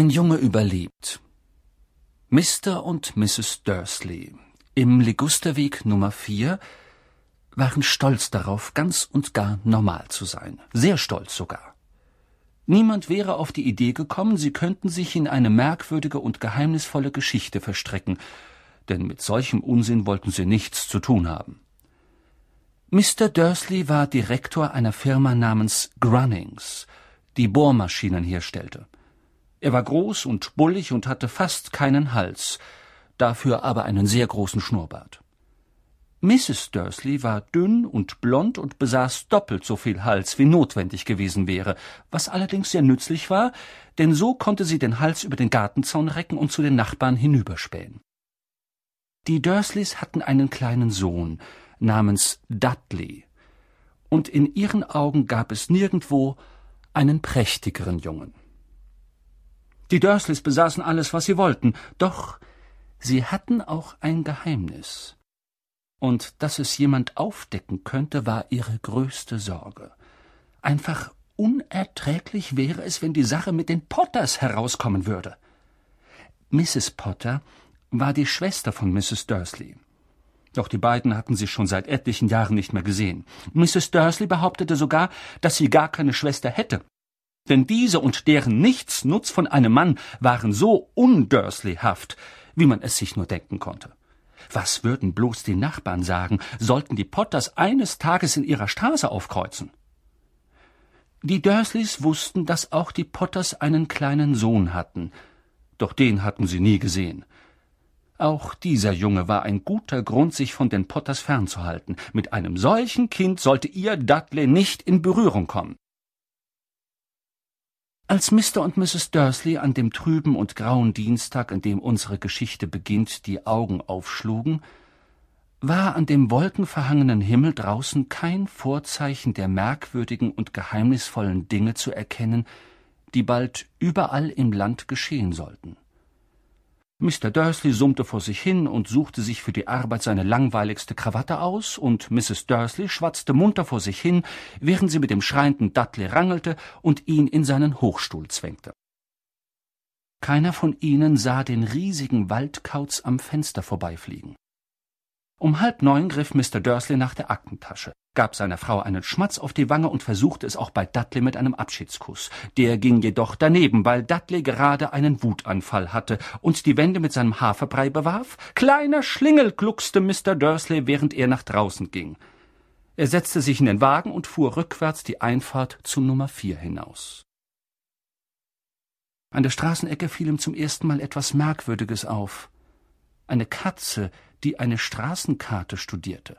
Ein Junge überlebt. Mr. und Mrs. Dursley im Ligusterweg Nummer 4 waren stolz darauf, ganz und gar normal zu sein. Sehr stolz sogar. Niemand wäre auf die Idee gekommen, sie könnten sich in eine merkwürdige und geheimnisvolle Geschichte verstrecken, denn mit solchem Unsinn wollten sie nichts zu tun haben. Mr. Dursley war Direktor einer Firma namens Grunnings, die Bohrmaschinen herstellte. Er war groß und bullig und hatte fast keinen Hals, dafür aber einen sehr großen Schnurrbart. Mrs. Dursley war dünn und blond und besaß doppelt so viel Hals, wie notwendig gewesen wäre, was allerdings sehr nützlich war, denn so konnte sie den Hals über den Gartenzaun recken und zu den Nachbarn hinüberspähen. Die Dursleys hatten einen kleinen Sohn namens Dudley, und in ihren Augen gab es nirgendwo einen prächtigeren Jungen. Die Dursleys besaßen alles, was sie wollten, doch sie hatten auch ein Geheimnis und dass es jemand aufdecken könnte, war ihre größte Sorge. Einfach unerträglich wäre es, wenn die Sache mit den Potters herauskommen würde. Mrs. Potter war die Schwester von Mrs. Dursley. Doch die beiden hatten sich schon seit etlichen Jahren nicht mehr gesehen. Mrs. Dursley behauptete sogar, dass sie gar keine Schwester hätte. Denn diese und deren Nichtsnutz von einem Mann waren so undursleyhaft, wie man es sich nur denken konnte. Was würden bloß die Nachbarn sagen, sollten die Potters eines Tages in ihrer Straße aufkreuzen? Die Dursleys wussten, dass auch die Potters einen kleinen Sohn hatten, doch den hatten sie nie gesehen. Auch dieser Junge war ein guter Grund, sich von den Potters fernzuhalten. Mit einem solchen Kind sollte ihr Dudley nicht in Berührung kommen. Als Mr. und Mrs. Dursley an dem trüben und grauen Dienstag, an dem unsere Geschichte beginnt, die Augen aufschlugen, war an dem wolkenverhangenen Himmel draußen kein Vorzeichen der merkwürdigen und geheimnisvollen Dinge zu erkennen, die bald überall im Land geschehen sollten. Mr. Dursley summte vor sich hin und suchte sich für die Arbeit seine langweiligste Krawatte aus, und Mrs. Dursley schwatzte munter vor sich hin, während sie mit dem schreienden Dudley rangelte und ihn in seinen Hochstuhl zwängte. Keiner von ihnen sah den riesigen Waldkauz am Fenster vorbeifliegen. Um halb neun griff Mr. Dursley nach der Aktentasche, gab seiner Frau einen Schmatz auf die Wange und versuchte es auch bei Dudley mit einem Abschiedskuss. Der ging jedoch daneben, weil Dudley gerade einen Wutanfall hatte und die Wände mit seinem Haferbrei bewarf. Kleiner Schlingel, gluckste Mr. Dursley, während er nach draußen ging. Er setzte sich in den Wagen und fuhr rückwärts die Einfahrt zu Nummer vier hinaus. An der Straßenecke fiel ihm zum ersten Mal etwas Merkwürdiges auf. Eine Katze, die eine Straßenkarte studierte.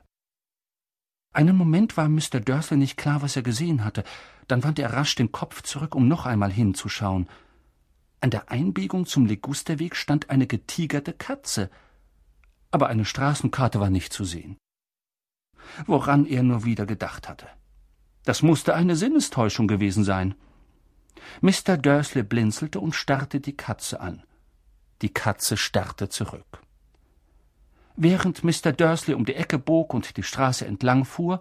Einen Moment war Mr. Dursley nicht klar, was er gesehen hatte, dann wandte er rasch den Kopf zurück, um noch einmal hinzuschauen. An der Einbiegung zum Legusterweg stand eine getigerte Katze, aber eine Straßenkarte war nicht zu sehen. Woran er nur wieder gedacht hatte. Das musste eine Sinnestäuschung gewesen sein. Mr. Dursley blinzelte und starrte die Katze an. Die Katze starrte zurück. Während Mr. Dursley um die Ecke bog und die Straße entlang fuhr,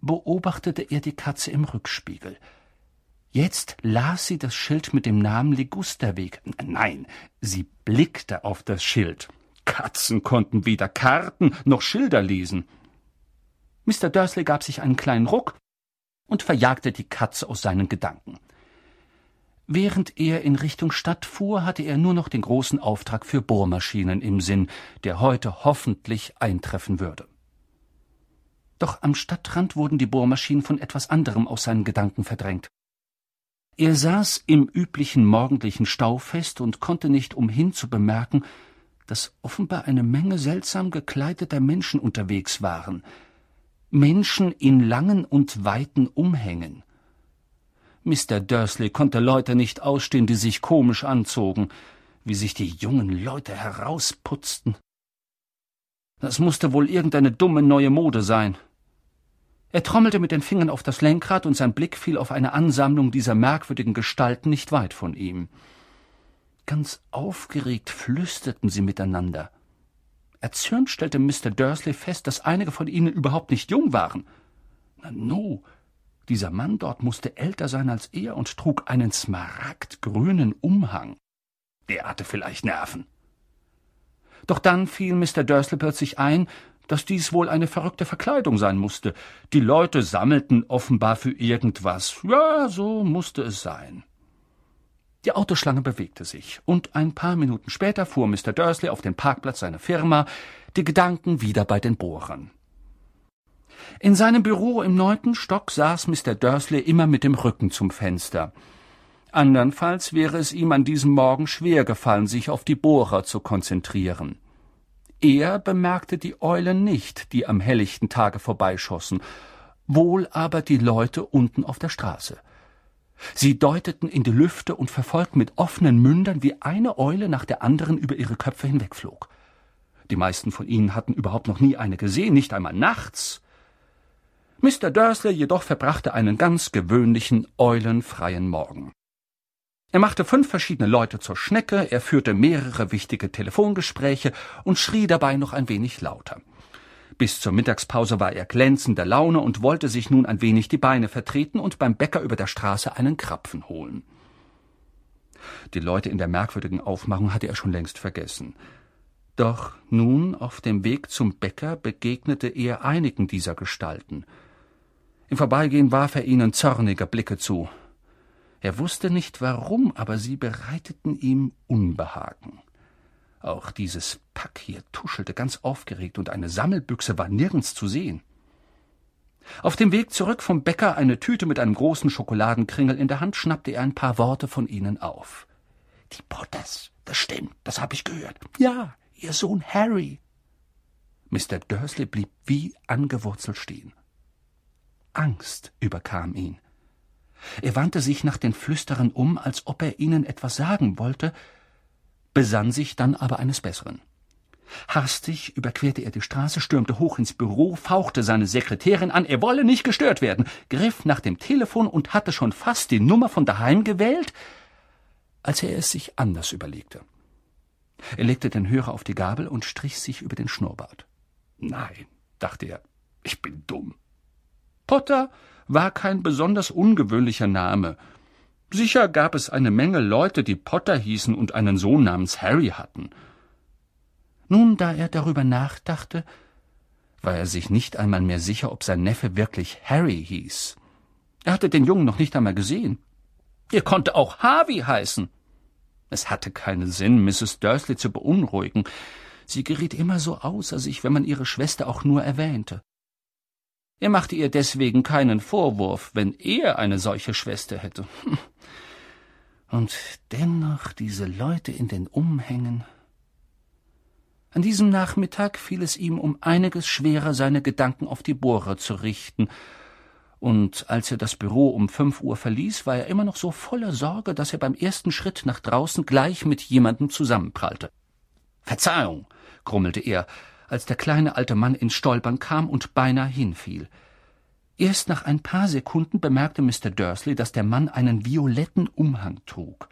beobachtete er die Katze im Rückspiegel. Jetzt las sie das Schild mit dem Namen Ligusterweg. Nein, sie blickte auf das Schild. Katzen konnten weder Karten noch Schilder lesen. Mr. Dursley gab sich einen kleinen Ruck und verjagte die Katze aus seinen Gedanken. Während er in Richtung Stadt fuhr, hatte er nur noch den großen Auftrag für Bohrmaschinen im Sinn, der heute hoffentlich eintreffen würde. Doch am Stadtrand wurden die Bohrmaschinen von etwas anderem aus seinen Gedanken verdrängt. Er saß im üblichen morgendlichen Stau fest und konnte nicht umhin zu bemerken, dass offenbar eine Menge seltsam gekleideter Menschen unterwegs waren. Menschen in langen und weiten Umhängen. Mr. Dursley konnte Leute nicht ausstehen, die sich komisch anzogen, wie sich die jungen Leute herausputzten. Das musste wohl irgendeine dumme neue Mode sein. Er trommelte mit den Fingern auf das Lenkrad und sein Blick fiel auf eine Ansammlung dieser merkwürdigen Gestalten nicht weit von ihm. Ganz aufgeregt flüsterten sie miteinander. Erzürnt stellte Mr. Dursley fest, dass einige von ihnen überhaupt nicht jung waren. Nanu, dieser Mann dort musste älter sein als er und trug einen smaragdgrünen Umhang. Der hatte vielleicht Nerven. Doch dann fiel Mr. Dursley plötzlich ein, dass dies wohl eine verrückte Verkleidung sein musste. Die Leute sammelten offenbar für irgendwas. Ja, so musste es sein. Die Autoschlange bewegte sich, und ein paar Minuten später fuhr Mr. Dursley auf den Parkplatz seiner Firma, die Gedanken wieder bei den Bohrern. In seinem Büro im neunten Stock saß Mr. Dursley immer mit dem Rücken zum Fenster. Andernfalls wäre es ihm an diesem Morgen schwer gefallen, sich auf die Bohrer zu konzentrieren. Er bemerkte die Eulen nicht, die am helllichten Tage vorbeischossen, wohl aber die Leute unten auf der Straße. Sie deuteten in die Lüfte und verfolgten mit offenen Mündern, wie eine Eule nach der anderen über ihre Köpfe hinwegflog. Die meisten von ihnen hatten überhaupt noch nie eine gesehen, nicht einmal nachts. Mr. Dursley jedoch verbrachte einen ganz gewöhnlichen, eulenfreien Morgen. Er machte fünf verschiedene Leute zur Schnecke, er führte mehrere wichtige Telefongespräche und schrie dabei noch ein wenig lauter. Bis zur Mittagspause war er glänzender Laune und wollte sich nun ein wenig die Beine vertreten und beim Bäcker über der Straße einen Krapfen holen. Die Leute in der merkwürdigen Aufmachung hatte er schon längst vergessen. Doch nun auf dem Weg zum Bäcker begegnete er einigen dieser Gestalten. Im Vorbeigehen warf er ihnen zornige Blicke zu. Er wusste nicht warum, aber sie bereiteten ihm Unbehagen. Auch dieses Pack hier tuschelte ganz aufgeregt, und eine Sammelbüchse war nirgends zu sehen. Auf dem Weg zurück vom Bäcker eine Tüte mit einem großen Schokoladenkringel in der Hand schnappte er ein paar Worte von ihnen auf. Die Potters, das stimmt, das habe ich gehört. Ja, ihr Sohn Harry. Mr. Dursley blieb wie angewurzelt stehen. Angst überkam ihn. Er wandte sich nach den Flüsterern um, als ob er ihnen etwas sagen wollte, besann sich dann aber eines Besseren. Hastig überquerte er die Straße, stürmte hoch ins Büro, fauchte seine Sekretärin an, er wolle nicht gestört werden, griff nach dem Telefon und hatte schon fast die Nummer von daheim gewählt, als er es sich anders überlegte. Er legte den Hörer auf die Gabel und strich sich über den Schnurrbart. Nein, dachte er, ich bin dumm. Potter war kein besonders ungewöhnlicher Name. Sicher gab es eine Menge Leute, die Potter hießen und einen Sohn namens Harry hatten. Nun, da er darüber nachdachte, war er sich nicht einmal mehr sicher, ob sein Neffe wirklich Harry hieß. Er hatte den Jungen noch nicht einmal gesehen. Er konnte auch Harvey heißen. Es hatte keinen Sinn, Mrs. Dursley zu beunruhigen. Sie geriet immer so außer sich, wenn man ihre Schwester auch nur erwähnte. Er machte ihr deswegen keinen Vorwurf, wenn er eine solche Schwester hätte. Und dennoch diese Leute in den Umhängen. An diesem Nachmittag fiel es ihm um einiges schwerer, seine Gedanken auf die Bohrer zu richten, und als er das Büro um fünf Uhr verließ, war er immer noch so voller Sorge, dass er beim ersten Schritt nach draußen gleich mit jemandem zusammenprallte. Verzeihung, grummelte er, als der kleine alte Mann ins Stolpern kam und beinahe hinfiel. Erst nach ein paar Sekunden bemerkte Mr. Dursley, dass der Mann einen violetten Umhang trug.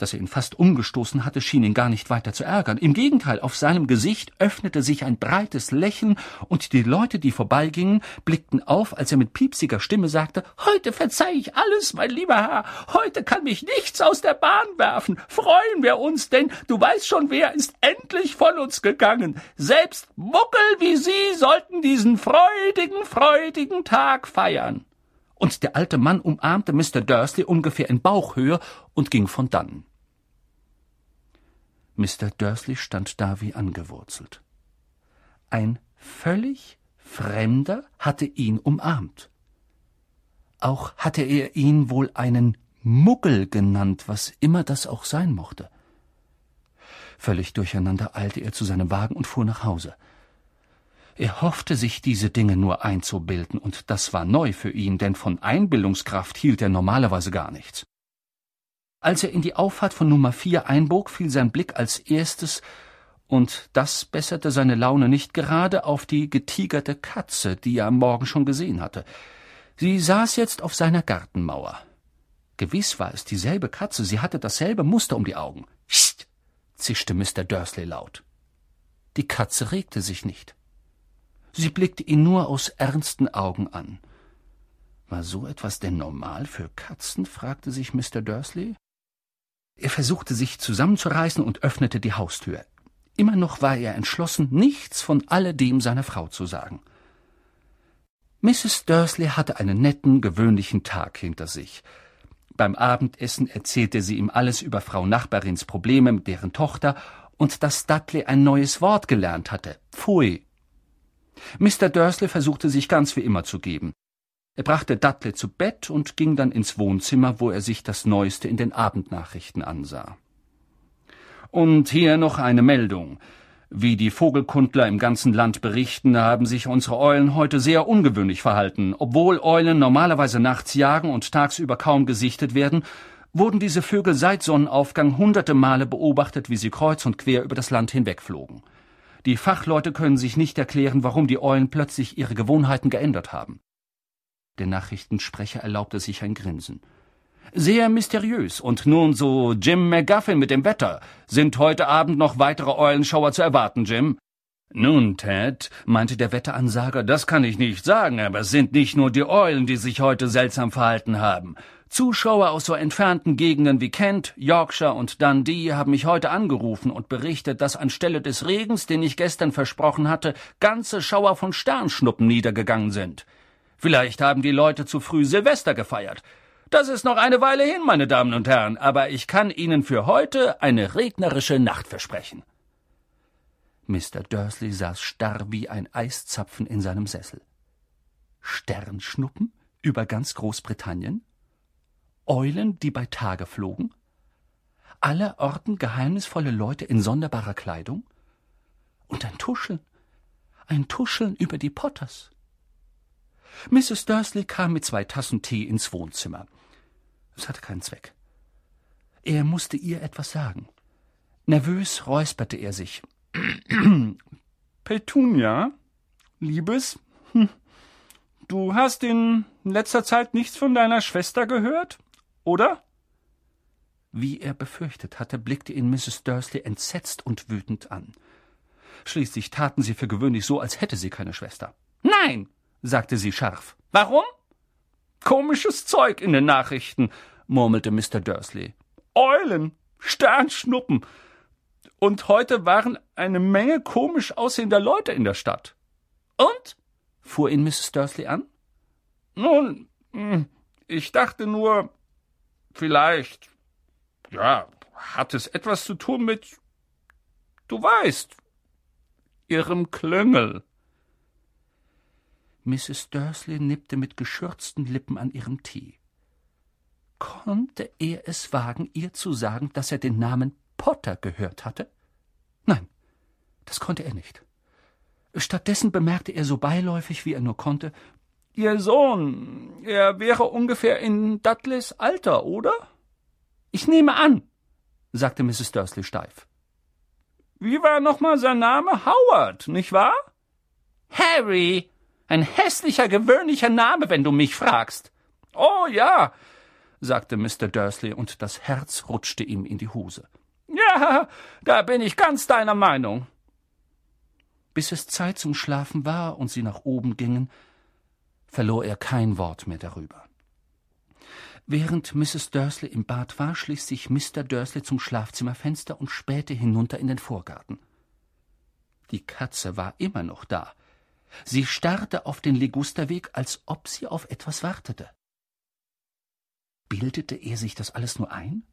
Dass er ihn fast umgestoßen hatte, schien ihn gar nicht weiter zu ärgern. Im Gegenteil, auf seinem Gesicht öffnete sich ein breites Lächeln, und die Leute, die vorbeigingen, blickten auf, als er mit piepsiger Stimme sagte Heute verzeih ich alles, mein lieber Herr. Heute kann mich nichts aus der Bahn werfen. Freuen wir uns, denn du weißt schon, wer ist endlich von uns gegangen. Selbst Muckel wie Sie sollten diesen freudigen, freudigen Tag feiern. Und der alte Mann umarmte Mr. Dursley ungefähr in Bauchhöhe und ging von dannen. Mr. Dursley stand da wie angewurzelt. Ein völlig Fremder hatte ihn umarmt. Auch hatte er ihn wohl einen Muggel genannt, was immer das auch sein mochte. Völlig durcheinander eilte er zu seinem Wagen und fuhr nach Hause. Er hoffte sich diese Dinge nur einzubilden, und das war neu für ihn, denn von Einbildungskraft hielt er normalerweise gar nichts. Als er in die Auffahrt von Nummer vier einbog, fiel sein Blick als erstes, und das besserte seine Laune nicht gerade, auf die getigerte Katze, die er am Morgen schon gesehen hatte. Sie saß jetzt auf seiner Gartenmauer. Gewiss war es dieselbe Katze, sie hatte dasselbe Muster um die Augen. Psst! zischte Mr. Dursley laut. Die Katze regte sich nicht. Sie blickte ihn nur aus ernsten Augen an. War so etwas denn normal für Katzen? fragte sich Mr. Dursley. Er versuchte sich zusammenzureißen und öffnete die Haustür. Immer noch war er entschlossen, nichts von alledem seiner Frau zu sagen. Mrs. Dursley hatte einen netten, gewöhnlichen Tag hinter sich. Beim Abendessen erzählte sie ihm alles über Frau Nachbarins Probleme mit deren Tochter und dass Dudley ein neues Wort gelernt hatte. Pfui. Mr. Dursley versuchte sich ganz wie immer zu geben. Er brachte Dudley zu Bett und ging dann ins Wohnzimmer, wo er sich das Neueste in den Abendnachrichten ansah. Und hier noch eine Meldung. Wie die Vogelkundler im ganzen Land berichten, haben sich unsere Eulen heute sehr ungewöhnlich verhalten. Obwohl Eulen normalerweise nachts jagen und tagsüber kaum gesichtet werden, wurden diese Vögel seit Sonnenaufgang hunderte Male beobachtet, wie sie kreuz und quer über das Land hinwegflogen. Die Fachleute können sich nicht erklären, warum die Eulen plötzlich ihre Gewohnheiten geändert haben. Der Nachrichtensprecher erlaubte sich ein Grinsen. Sehr mysteriös. Und nun so Jim McGuffin mit dem Wetter. Sind heute Abend noch weitere Eulenschauer zu erwarten, Jim? Nun, Ted, meinte der Wetteransager, das kann ich nicht sagen, aber es sind nicht nur die Eulen, die sich heute seltsam verhalten haben. Zuschauer aus so entfernten Gegenden wie Kent, Yorkshire und Dundee haben mich heute angerufen und berichtet, dass anstelle des Regens, den ich gestern versprochen hatte, ganze Schauer von Sternschnuppen niedergegangen sind. Vielleicht haben die Leute zu früh Silvester gefeiert. Das ist noch eine Weile hin, meine Damen und Herren, aber ich kann Ihnen für heute eine regnerische Nacht versprechen. Mr. Dursley saß starr wie ein Eiszapfen in seinem Sessel. Sternschnuppen über ganz Großbritannien? Eulen, die bei Tage flogen? Aller Orten geheimnisvolle Leute in sonderbarer Kleidung? Und ein Tuscheln, ein Tuscheln über die Potters. Mrs. Dursley kam mit zwei Tassen Tee ins Wohnzimmer. Es hatte keinen Zweck. Er musste ihr etwas sagen. Nervös räusperte er sich. Petunia, Liebes, hm, du hast in letzter Zeit nichts von deiner Schwester gehört, oder? Wie er befürchtet hatte, blickte ihn Mrs. Dursley entsetzt und wütend an. Schließlich taten sie für gewöhnlich so, als hätte sie keine Schwester. Nein, sagte sie scharf. Warum? Komisches Zeug in den Nachrichten, murmelte Mr. Dursley. Eulen, Sternschnuppen. Und heute waren eine Menge komisch aussehender Leute in der Stadt. Und? fuhr ihn Mrs. Dursley an. Nun, hm, ich dachte nur, vielleicht, ja, hat es etwas zu tun mit, du weißt, ihrem Klüngel. Mrs. Dursley nippte mit geschürzten Lippen an ihrem Tee. Konnte er es wagen, ihr zu sagen, dass er den Namen Potter gehört hatte? Nein, das konnte er nicht. Stattdessen bemerkte er so beiläufig, wie er nur konnte, Ihr Sohn, er wäre ungefähr in Dudleys Alter, oder? Ich nehme an, sagte Mrs. Dursley steif. Wie war nochmal sein Name? Howard, nicht wahr? Harry, ein hässlicher, gewöhnlicher Name, wenn du mich fragst. Oh ja, sagte Mr. Dursley, und das Herz rutschte ihm in die Hose. Ja, da bin ich ganz deiner Meinung. Bis es Zeit zum Schlafen war und sie nach oben gingen, verlor er kein Wort mehr darüber. Während Mrs. Dursley im Bad war, schlich sich Mr. Dursley zum Schlafzimmerfenster und spähte hinunter in den Vorgarten. Die Katze war immer noch da, Sie starrte auf den Ligusterweg, als ob sie auf etwas wartete. Bildete er sich das alles nur ein?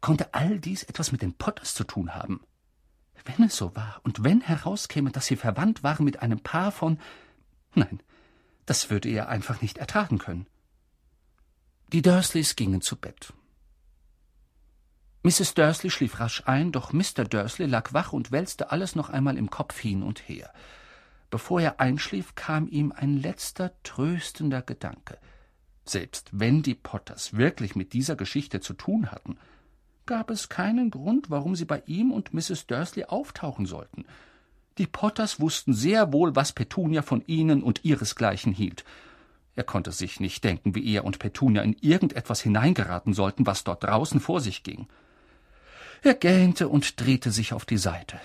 Konnte all dies etwas mit den Potters zu tun haben? Wenn es so war, und wenn herauskäme, dass sie verwandt waren mit einem Paar von. Nein, das würde er einfach nicht ertragen können. Die Dursleys gingen zu Bett. Mrs. Dursley schlief rasch ein, doch Mr. Dursley lag wach und wälzte alles noch einmal im Kopf hin und her. Bevor er einschlief, kam ihm ein letzter tröstender Gedanke. Selbst wenn die Potters wirklich mit dieser Geschichte zu tun hatten, gab es keinen Grund, warum sie bei ihm und Mrs. Dursley auftauchen sollten. Die Potters wussten sehr wohl, was Petunia von ihnen und ihresgleichen hielt. Er konnte sich nicht denken, wie er und Petunia in irgendetwas hineingeraten sollten, was dort draußen vor sich ging. Er gähnte und drehte sich auf die Seite.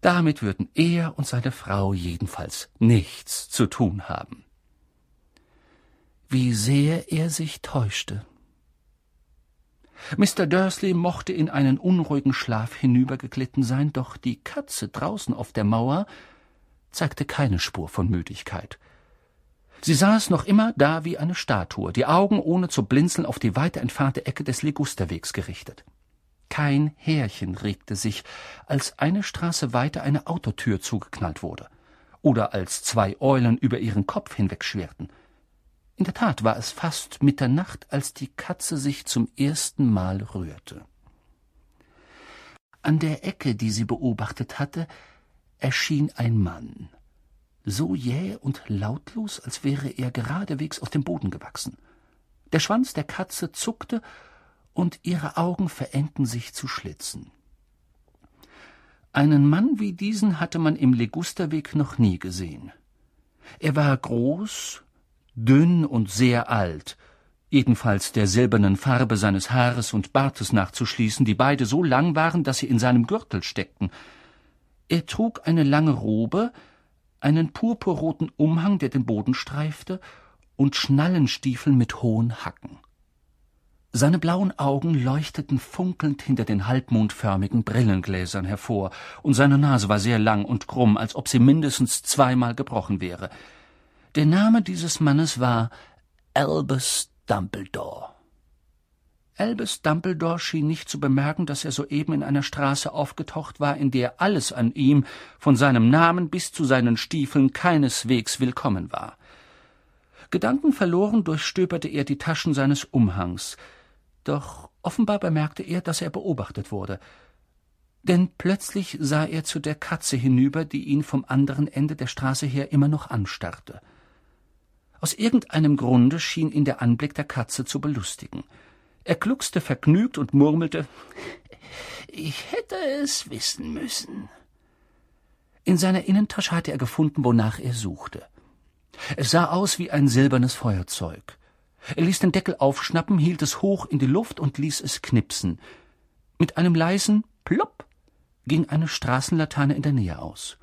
Damit würden er und seine Frau jedenfalls nichts zu tun haben. Wie sehr er sich täuschte. Mr. Dursley mochte in einen unruhigen Schlaf hinübergeglitten sein, doch die Katze draußen auf der Mauer zeigte keine Spur von Müdigkeit. Sie saß noch immer da wie eine Statue, die Augen ohne zu blinzeln auf die weiter entfernte Ecke des Ligusterwegs gerichtet. Kein Härchen regte sich, als eine Straße weiter eine Autotür zugeknallt wurde, oder als zwei Eulen über ihren Kopf hinwegschwerten. In der Tat war es fast Mitternacht, als die Katze sich zum ersten Mal rührte. An der Ecke, die sie beobachtet hatte, erschien ein Mann, so jäh und lautlos, als wäre er geradewegs aus dem Boden gewachsen. Der Schwanz der Katze zuckte, und ihre Augen verengten sich zu Schlitzen. Einen Mann wie diesen hatte man im Legusterweg noch nie gesehen. Er war groß, dünn und sehr alt, jedenfalls der silbernen Farbe seines Haares und Bartes nachzuschließen, die beide so lang waren, dass sie in seinem Gürtel steckten. Er trug eine lange Robe, einen purpurroten Umhang, der den Boden streifte, und Schnallenstiefel mit hohen Hacken. Seine blauen Augen leuchteten funkelnd hinter den halbmondförmigen Brillengläsern hervor, und seine Nase war sehr lang und krumm, als ob sie mindestens zweimal gebrochen wäre. Der Name dieses Mannes war Albus Dumbledore. Albus Dumbledore schien nicht zu bemerken, dass er soeben in einer Straße aufgetaucht war, in der alles an ihm, von seinem Namen bis zu seinen Stiefeln, keineswegs willkommen war. Gedankenverloren durchstöberte er die Taschen seines Umhangs, doch offenbar bemerkte er, dass er beobachtet wurde. Denn plötzlich sah er zu der Katze hinüber, die ihn vom anderen Ende der Straße her immer noch anstarrte. Aus irgendeinem Grunde schien ihn der Anblick der Katze zu belustigen. Er gluckste vergnügt und murmelte Ich hätte es wissen müssen. In seiner Innentasche hatte er gefunden, wonach er suchte. Es sah aus wie ein silbernes Feuerzeug. Er ließ den Deckel aufschnappen, hielt es hoch in die Luft und ließ es knipsen. Mit einem leisen Plopp ging eine Straßenlaterne in der Nähe aus.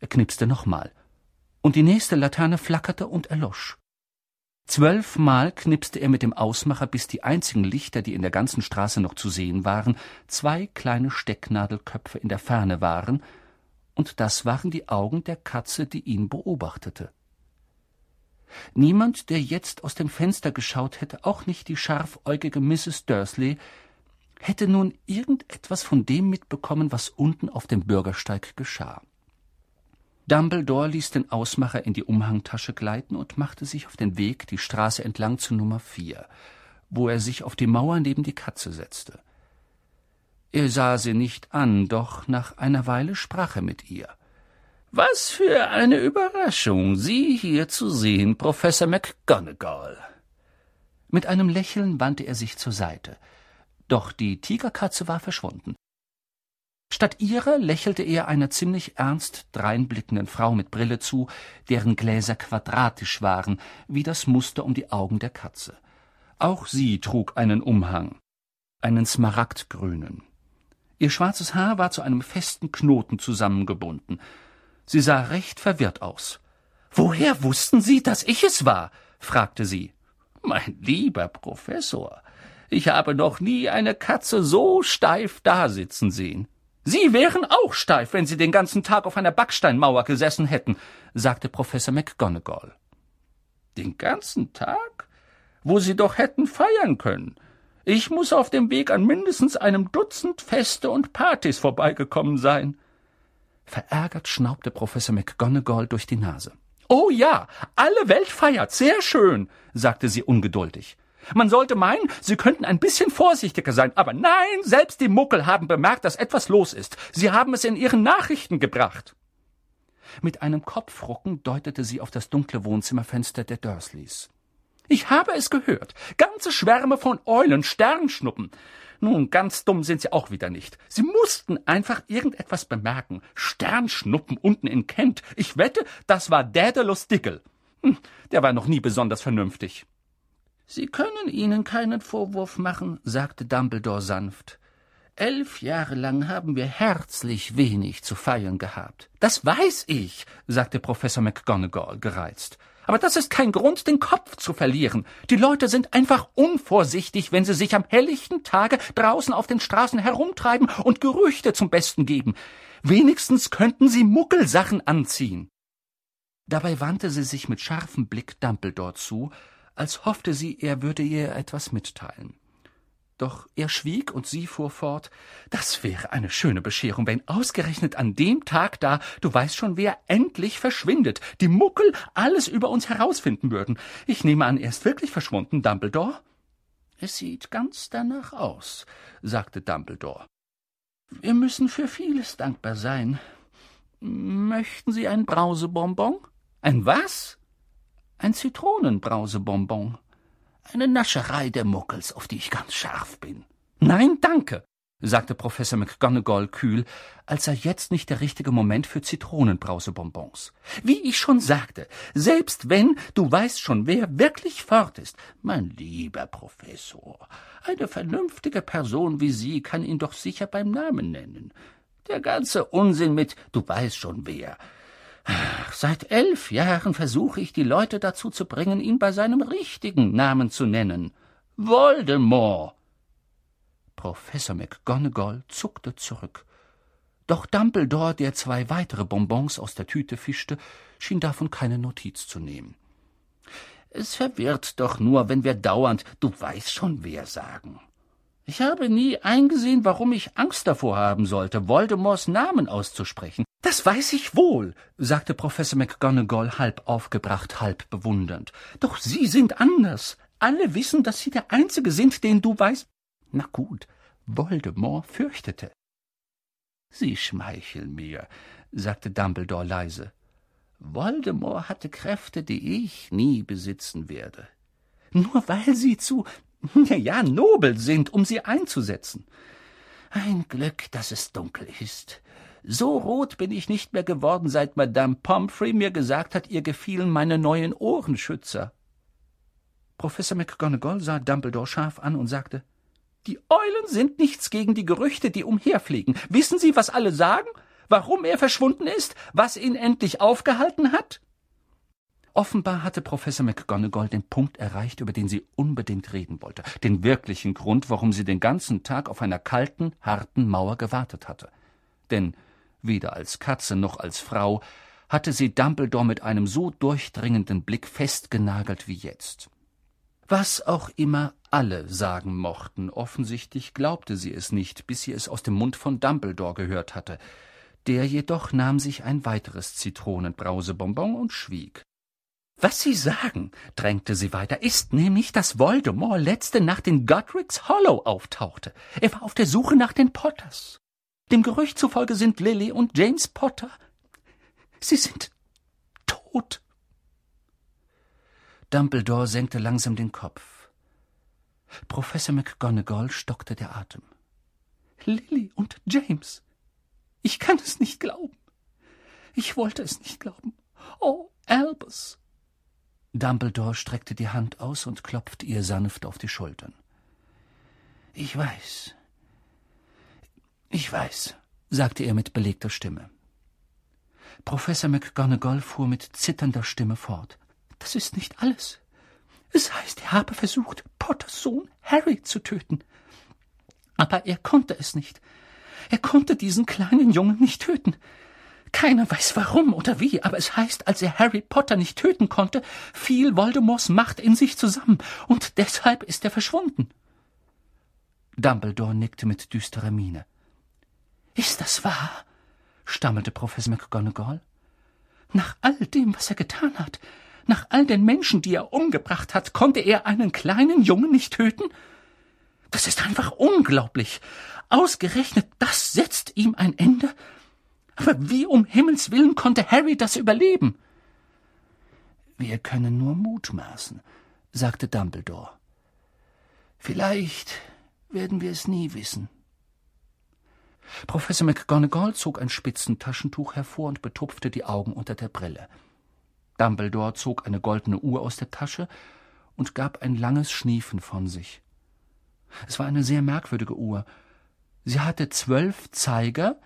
Er knipste nochmal, und die nächste Laterne flackerte und erlosch. Zwölfmal knipste er mit dem Ausmacher, bis die einzigen Lichter, die in der ganzen Straße noch zu sehen waren, zwei kleine Stecknadelköpfe in der Ferne waren, und das waren die Augen der Katze, die ihn beobachtete. Niemand, der jetzt aus dem Fenster geschaut hätte, auch nicht die scharfäugige Mrs. Dursley, hätte nun irgendetwas von dem mitbekommen, was unten auf dem Bürgersteig geschah. Dumbledore ließ den Ausmacher in die Umhangtasche gleiten und machte sich auf den Weg die Straße entlang zu Nummer vier, wo er sich auf die Mauer neben die Katze setzte. Er sah sie nicht an, doch nach einer Weile sprach er mit ihr. Was für eine Überraschung, Sie hier zu sehen, Professor McGonagall. Mit einem Lächeln wandte er sich zur Seite. Doch die Tigerkatze war verschwunden. Statt ihrer lächelte er einer ziemlich ernst dreinblickenden Frau mit Brille zu, deren Gläser quadratisch waren, wie das Muster um die Augen der Katze. Auch sie trug einen Umhang, einen smaragdgrünen. Ihr schwarzes Haar war zu einem festen Knoten zusammengebunden, Sie sah recht verwirrt aus. Woher wussten Sie, dass ich es war? fragte sie. Mein lieber Professor, ich habe noch nie eine Katze so steif dasitzen sehen. Sie wären auch steif, wenn Sie den ganzen Tag auf einer Backsteinmauer gesessen hätten, sagte Professor McGonagall. Den ganzen Tag? Wo Sie doch hätten feiern können. Ich muss auf dem Weg an mindestens einem Dutzend Feste und Partys vorbeigekommen sein. Verärgert schnaubte Professor McGonagall durch die Nase. Oh ja, alle Welt feiert, sehr schön, sagte sie ungeduldig. Man sollte meinen, Sie könnten ein bisschen vorsichtiger sein, aber nein, selbst die Muckel haben bemerkt, dass etwas los ist. Sie haben es in Ihren Nachrichten gebracht. Mit einem Kopfrucken deutete sie auf das dunkle Wohnzimmerfenster der Dursleys. Ich habe es gehört. Ganze Schwärme von Eulen, Sternschnuppen. Nun, ganz dumm sind sie auch wieder nicht. Sie mussten einfach irgendetwas bemerken. Sternschnuppen unten in Kent. Ich wette, das war Daedalus Diggle. Hm, der war noch nie besonders vernünftig. Sie können ihnen keinen Vorwurf machen, sagte Dumbledore sanft. Elf Jahre lang haben wir herzlich wenig zu feiern gehabt. Das weiß ich, sagte Professor McGonagall gereizt. Aber das ist kein Grund, den Kopf zu verlieren. Die Leute sind einfach unvorsichtig, wenn sie sich am helllichten Tage draußen auf den Straßen herumtreiben und Gerüchte zum Besten geben. Wenigstens könnten sie Muckelsachen anziehen. Dabei wandte sie sich mit scharfem Blick Dumbledore zu, als hoffte sie, er würde ihr etwas mitteilen. Doch er schwieg und sie fuhr fort. Das wäre eine schöne Bescherung, wenn ausgerechnet an dem Tag da, du weißt schon wer, endlich verschwindet, die Muckel alles über uns herausfinden würden. Ich nehme an, er ist wirklich verschwunden, Dumbledore? Es sieht ganz danach aus, sagte Dumbledore. Wir müssen für vieles dankbar sein. Möchten Sie ein Brausebonbon? Ein was? Ein Zitronenbrausebonbon. Eine Nascherei der Muckels, auf die ich ganz scharf bin. Nein, danke, sagte Professor McGonagall kühl, als sei jetzt nicht der richtige Moment für Zitronenbrausebonbons. Wie ich schon sagte, selbst wenn, du weißt schon, wer wirklich fort ist. Mein lieber Professor, eine vernünftige Person wie Sie kann ihn doch sicher beim Namen nennen. Der ganze Unsinn mit, du weißt schon wer, Seit elf Jahren versuche ich, die Leute dazu zu bringen, ihn bei seinem richtigen Namen zu nennen. Voldemort. Professor McGonagall zuckte zurück. Doch Dumbledore, der zwei weitere Bonbons aus der Tüte fischte, schien davon keine Notiz zu nehmen. Es verwirrt doch nur, wenn wir dauernd du weißt schon wer sagen. Ich habe nie eingesehen, warum ich Angst davor haben sollte, Voldemorts Namen auszusprechen. Das weiß ich wohl, sagte Professor McGonagall halb aufgebracht, halb bewundernd. Doch Sie sind anders. Alle wissen, dass Sie der Einzige sind, den du weißt. Na gut, Voldemort fürchtete. Sie schmeicheln mir, sagte Dumbledore leise. Voldemort hatte Kräfte, die ich nie besitzen werde. Nur weil Sie zu, ja, ja, nobel sind, um sie einzusetzen. Ein Glück, dass es dunkel ist. So rot bin ich nicht mehr geworden, seit Madame Pomfrey mir gesagt hat, ihr gefielen meine neuen Ohrenschützer. Professor McGonagall sah Dumbledore scharf an und sagte, die Eulen sind nichts gegen die Gerüchte, die umherfliegen. Wissen Sie, was alle sagen? Warum er verschwunden ist? Was ihn endlich aufgehalten hat? Offenbar hatte Professor McGonagall den Punkt erreicht, über den sie unbedingt reden wollte, den wirklichen Grund, warum sie den ganzen Tag auf einer kalten, harten Mauer gewartet hatte. Denn weder als Katze noch als Frau, hatte sie Dumbledore mit einem so durchdringenden Blick festgenagelt wie jetzt. Was auch immer alle sagen mochten, offensichtlich glaubte sie es nicht, bis sie es aus dem Mund von Dumbledore gehört hatte. Der jedoch nahm sich ein weiteres Zitronenbrausebonbon und schwieg. Was Sie sagen, drängte sie weiter, ist nämlich, dass Voldemort letzte Nacht in Godric's Hollow auftauchte. Er war auf der Suche nach den Potters. Dem Gerücht zufolge sind Lily und James Potter. Sie sind tot. Dumbledore senkte langsam den Kopf. Professor McGonagall stockte der Atem. Lily und James. Ich kann es nicht glauben. Ich wollte es nicht glauben. Oh, Albus. Dumbledore streckte die Hand aus und klopfte ihr sanft auf die Schultern. Ich weiß, ich weiß, sagte er mit belegter Stimme. Professor McGonagall fuhr mit zitternder Stimme fort. Das ist nicht alles. Es heißt, er habe versucht, Potters Sohn Harry zu töten. Aber er konnte es nicht. Er konnte diesen kleinen Jungen nicht töten. Keiner weiß warum oder wie, aber es heißt, als er Harry Potter nicht töten konnte, fiel Voldemorts Macht in sich zusammen, und deshalb ist er verschwunden. Dumbledore nickte mit düsterer Miene. Ist das wahr? stammelte Professor McGonagall. Nach all dem, was er getan hat, nach all den Menschen, die er umgebracht hat, konnte er einen kleinen Jungen nicht töten? Das ist einfach unglaublich. Ausgerechnet das setzt ihm ein Ende. Aber wie um Himmels willen konnte Harry das überleben? Wir können nur mutmaßen, sagte Dumbledore. Vielleicht werden wir es nie wissen. Professor McGonagall zog ein Spitzentaschentuch hervor und betupfte die Augen unter der Brille. Dumbledore zog eine goldene Uhr aus der Tasche und gab ein langes Schniefen von sich. Es war eine sehr merkwürdige Uhr. Sie hatte zwölf Zeiger,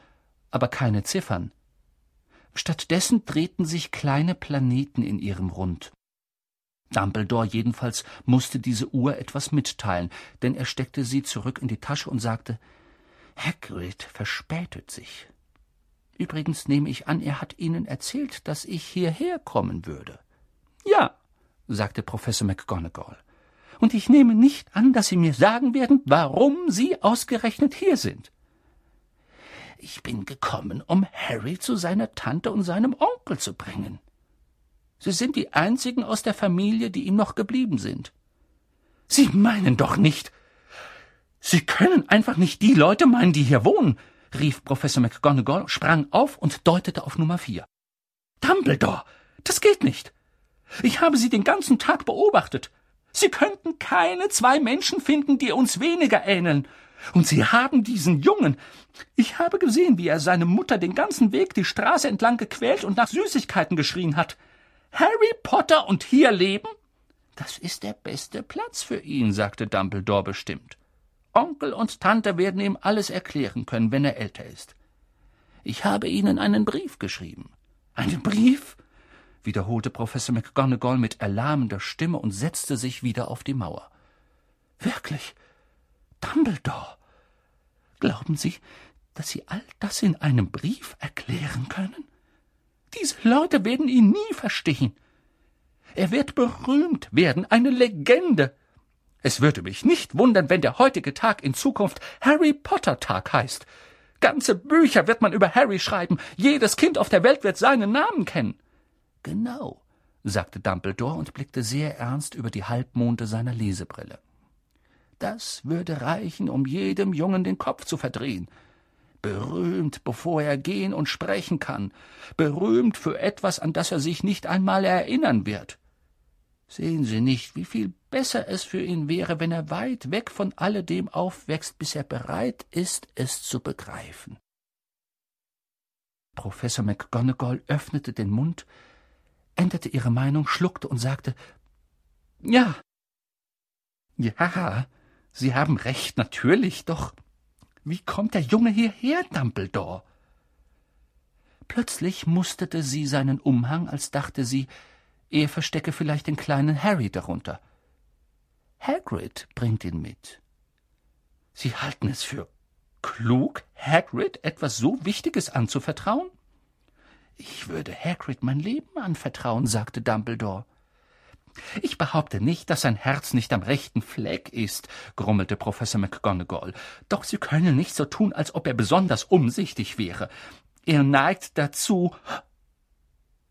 aber keine Ziffern. Stattdessen drehten sich kleine Planeten in ihrem Rund. Dumbledore jedenfalls musste diese Uhr etwas mitteilen, denn er steckte sie zurück in die Tasche und sagte Hagrid verspätet sich. Übrigens nehme ich an, er hat Ihnen erzählt, dass ich hierher kommen würde. Ja, sagte Professor McGonagall. Und ich nehme nicht an, dass Sie mir sagen werden, warum Sie ausgerechnet hier sind. Ich bin gekommen, um Harry zu seiner Tante und seinem Onkel zu bringen. Sie sind die einzigen aus der Familie, die ihm noch geblieben sind. Sie meinen doch nicht. Sie können einfach nicht die Leute meinen, die hier wohnen, rief Professor McGonagall, sprang auf und deutete auf Nummer vier. Dumbledore, das geht nicht. Ich habe Sie den ganzen Tag beobachtet. Sie könnten keine zwei Menschen finden, die uns weniger ähneln. Und Sie haben diesen Jungen. Ich habe gesehen, wie er seine Mutter den ganzen Weg die Straße entlang gequält und nach Süßigkeiten geschrien hat. Harry Potter und hier leben? Das ist der beste Platz für ihn, sagte Dumbledore bestimmt. Onkel und Tante werden ihm alles erklären können, wenn er älter ist. Ich habe Ihnen einen Brief geschrieben. Einen Brief? wiederholte Professor McGonagall mit erlahmender Stimme und setzte sich wieder auf die Mauer. Wirklich? Dumbledore? Glauben Sie, dass Sie all das in einem Brief erklären können? Diese Leute werden ihn nie verstehen. Er wird berühmt werden, eine Legende. Es würde mich nicht wundern, wenn der heutige Tag in Zukunft Harry Potter Tag heißt. Ganze Bücher wird man über Harry schreiben, jedes Kind auf der Welt wird seinen Namen kennen. Genau, sagte Dumbledore und blickte sehr ernst über die Halbmonde seiner Lesebrille. Das würde reichen, um jedem Jungen den Kopf zu verdrehen berühmt, bevor er gehen und sprechen kann, berühmt für etwas, an das er sich nicht einmal erinnern wird. Sehen Sie nicht, wie viel besser es für ihn wäre, wenn er weit weg von alledem aufwächst, bis er bereit ist, es zu begreifen. Professor McGonagall öffnete den Mund, änderte ihre Meinung, schluckte und sagte Ja. Ja, Sie haben recht, natürlich, doch wie kommt der Junge hierher, Dumbledore? Plötzlich musterte sie seinen Umhang, als dachte sie, er verstecke vielleicht den kleinen Harry darunter. Hagrid bringt ihn mit. Sie halten es für klug, Hagrid etwas so Wichtiges anzuvertrauen? Ich würde Hagrid mein Leben anvertrauen, sagte Dumbledore. Ich behaupte nicht, dass sein Herz nicht am rechten Fleck ist, grummelte Professor McGonagall. Doch Sie können nicht so tun, als ob er besonders umsichtig wäre. Er neigt dazu.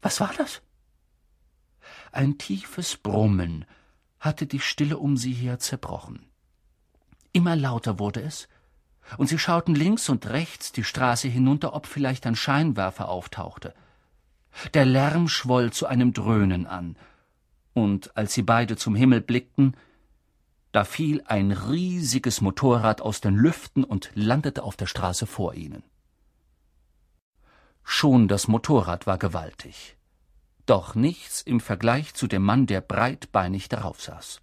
Was war das? Ein tiefes Brummen hatte die Stille um sie her zerbrochen. Immer lauter wurde es, und sie schauten links und rechts die Straße hinunter, ob vielleicht ein Scheinwerfer auftauchte. Der Lärm schwoll zu einem Dröhnen an, und als sie beide zum Himmel blickten, da fiel ein riesiges Motorrad aus den Lüften und landete auf der Straße vor ihnen. Schon das Motorrad war gewaltig, doch nichts im Vergleich zu dem Mann, der breitbeinig darauf saß.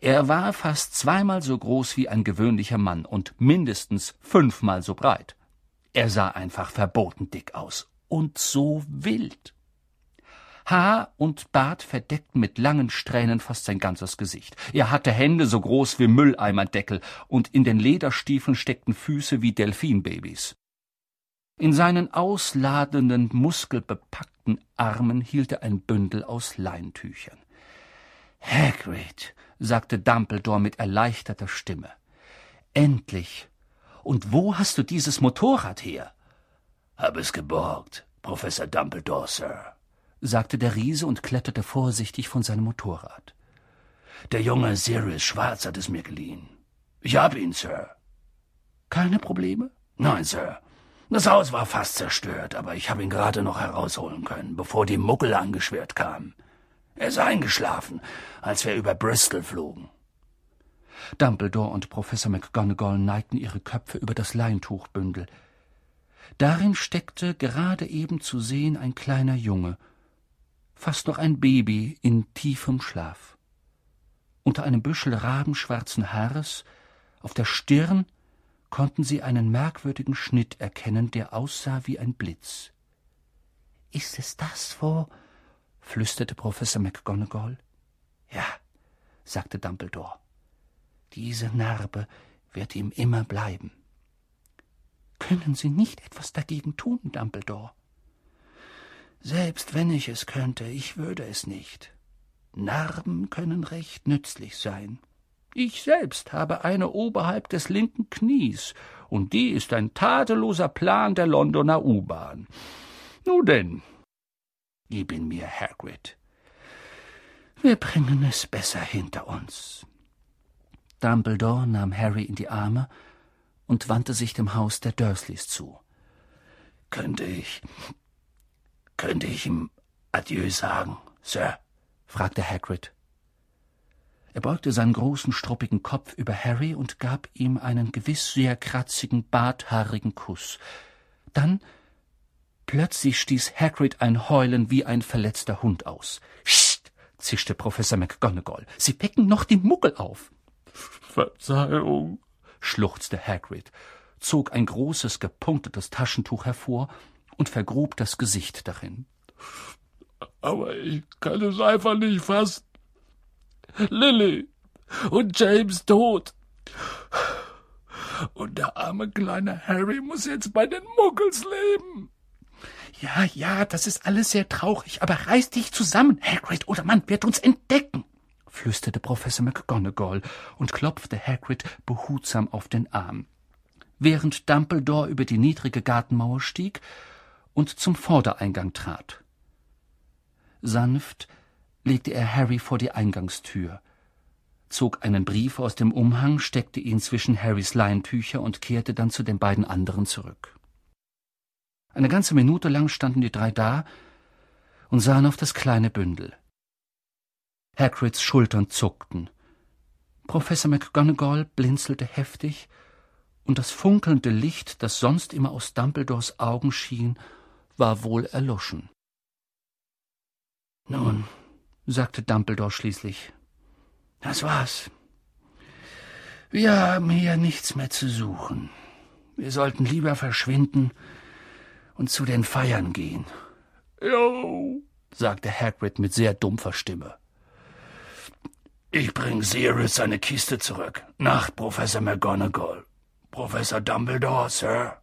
Er war fast zweimal so groß wie ein gewöhnlicher Mann und mindestens fünfmal so breit. Er sah einfach verboten dick aus und so wild. Haar und Bart verdeckten mit langen Strähnen fast sein ganzes Gesicht. Er hatte Hände so groß wie Mülleimerdeckel, und in den Lederstiefeln steckten Füße wie Delfinbabys. In seinen ausladenden, muskelbepackten Armen hielt er ein Bündel aus Leintüchern. Hagrid, sagte Dumbledore mit erleichterter Stimme. Endlich. Und wo hast du dieses Motorrad her? Hab es geborgt, Professor Dumbledore, Sir sagte der Riese und kletterte vorsichtig von seinem Motorrad. Der junge Sirius Schwarz hat es mir geliehen. Ich hab ihn, Sir. Keine Probleme? Nein, Sir. Das Haus war fast zerstört, aber ich habe ihn gerade noch herausholen können, bevor die Muggel angeschwert kamen. Er ist eingeschlafen, als wir über Bristol flogen. Dumbledore und Professor McGonagall neigten ihre Köpfe über das Leintuchbündel. Darin steckte gerade eben zu sehen ein kleiner Junge, fast noch ein Baby in tiefem Schlaf. Unter einem Büschel rabenschwarzen Haares, auf der Stirn, konnten sie einen merkwürdigen Schnitt erkennen, der aussah wie ein Blitz. Ist es das, wo? flüsterte Professor McGonagall. Ja, sagte Dumbledore. Diese Narbe wird ihm immer bleiben. Können Sie nicht etwas dagegen tun, Dumbledore? Selbst wenn ich es könnte, ich würde es nicht. Narben können recht nützlich sein. Ich selbst habe eine oberhalb des linken Knies, und die ist ein tadelloser Plan der Londoner U-Bahn. Nun denn, gib ihn mir, Hagrid. Wir bringen es besser hinter uns. Dumbledore nahm Harry in die Arme und wandte sich dem Haus der Dursleys zu. Könnte ich. könnte ich ihm Adieu sagen, Sir? fragte Hagrid. Er beugte seinen großen, struppigen Kopf über Harry und gab ihm einen gewiss sehr kratzigen, barthaarigen Kuss. Dann plötzlich stieß Hagrid ein Heulen wie ein verletzter Hund aus. Psst, zischte Professor McGonagall. Sie wecken noch die Muggel auf. Verzeihung, schluchzte Hagrid, zog ein großes, gepunktetes Taschentuch hervor und vergrub das Gesicht darin. Aber ich kann es einfach nicht fassen. Lily und James tot. Und der arme kleine Harry muss jetzt bei den Muggels leben. Ja, ja, das ist alles sehr traurig, aber reiß dich zusammen, Hagrid, oder man wird uns entdecken, flüsterte Professor McGonagall und klopfte Hagrid behutsam auf den Arm, während Dumbledore über die niedrige Gartenmauer stieg und zum Vordereingang trat. Sanft legte er Harry vor die Eingangstür, zog einen Brief aus dem Umhang, steckte ihn zwischen Harrys Leintücher und kehrte dann zu den beiden anderen zurück. Eine ganze Minute lang standen die drei da und sahen auf das kleine Bündel. Hagrids Schultern zuckten. Professor McGonagall blinzelte heftig, und das funkelnde Licht, das sonst immer aus Dumbledores Augen schien, war wohl erloschen. Nun, sagte Dumbledore schließlich. Das war's. Wir haben hier nichts mehr zu suchen. Wir sollten lieber verschwinden und zu den Feiern gehen. Jo, sagte Hagrid mit sehr dumpfer Stimme. Ich bring Sirius seine Kiste zurück. Nacht, Professor McGonagall. Professor Dumbledore, Sir.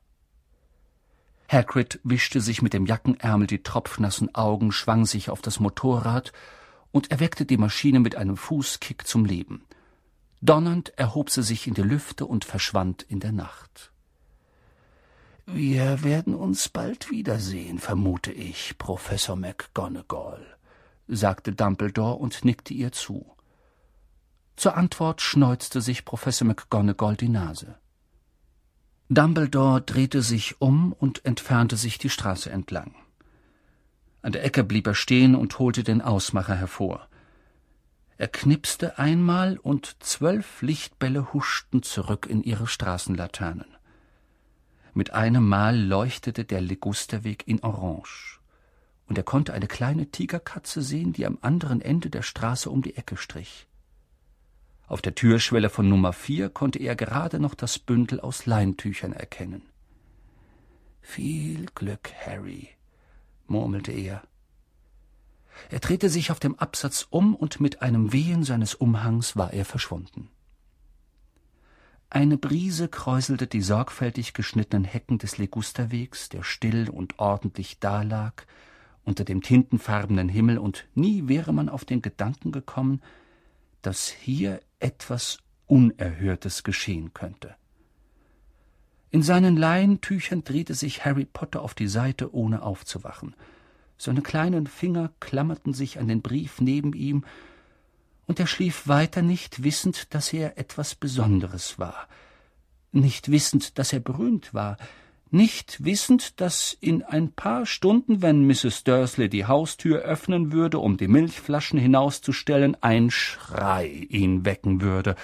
Hagrid wischte sich mit dem Jackenärmel die tropfnassen Augen, schwang sich auf das Motorrad und erweckte die Maschine mit einem Fußkick zum Leben. Donnernd erhob sie sich in die Lüfte und verschwand in der Nacht. Wir werden uns bald wiedersehen, vermute ich, Professor McGonagall, sagte Dumbledore und nickte ihr zu. Zur Antwort schneuzte sich Professor McGonagall die Nase. Dumbledore drehte sich um und entfernte sich die Straße entlang. An der Ecke blieb er stehen und holte den Ausmacher hervor. Er knipste einmal und zwölf Lichtbälle huschten zurück in ihre Straßenlaternen. Mit einem Mal leuchtete der Ligusterweg in Orange, und er konnte eine kleine Tigerkatze sehen, die am anderen Ende der Straße um die Ecke strich. Auf der Türschwelle von Nummer vier konnte er gerade noch das Bündel aus Leintüchern erkennen. Viel Glück, Harry, murmelte er. Er drehte sich auf dem Absatz um und mit einem Wehen seines Umhangs war er verschwunden. Eine Brise kräuselte die sorgfältig geschnittenen Hecken des Legusterwegs, der still und ordentlich dalag, unter dem tintenfarbenen Himmel, und nie wäre man auf den Gedanken gekommen, dass hier etwas Unerhörtes geschehen könnte. In seinen Leintüchern drehte sich Harry Potter auf die Seite, ohne aufzuwachen. Seine kleinen Finger klammerten sich an den Brief neben ihm, und er schlief weiter nicht wissend, dass er etwas Besonderes war, nicht wissend, dass er berühmt war, nicht wissend, dass in ein paar Stunden, wenn Mrs. Dursley die Haustür öffnen würde, um die Milchflaschen hinauszustellen, ein Schrei ihn wecken würde,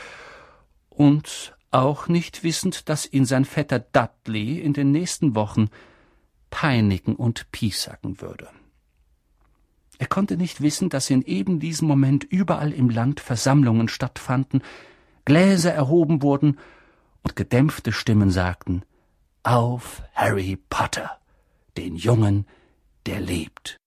und auch nicht wissend, dass ihn sein Vetter Dudley in den nächsten Wochen peinigen und piesacken würde. Er konnte nicht wissen, dass in eben diesem Moment überall im Land Versammlungen stattfanden, Gläser erhoben wurden und gedämpfte Stimmen sagten Auf Harry Potter, den Jungen, der lebt.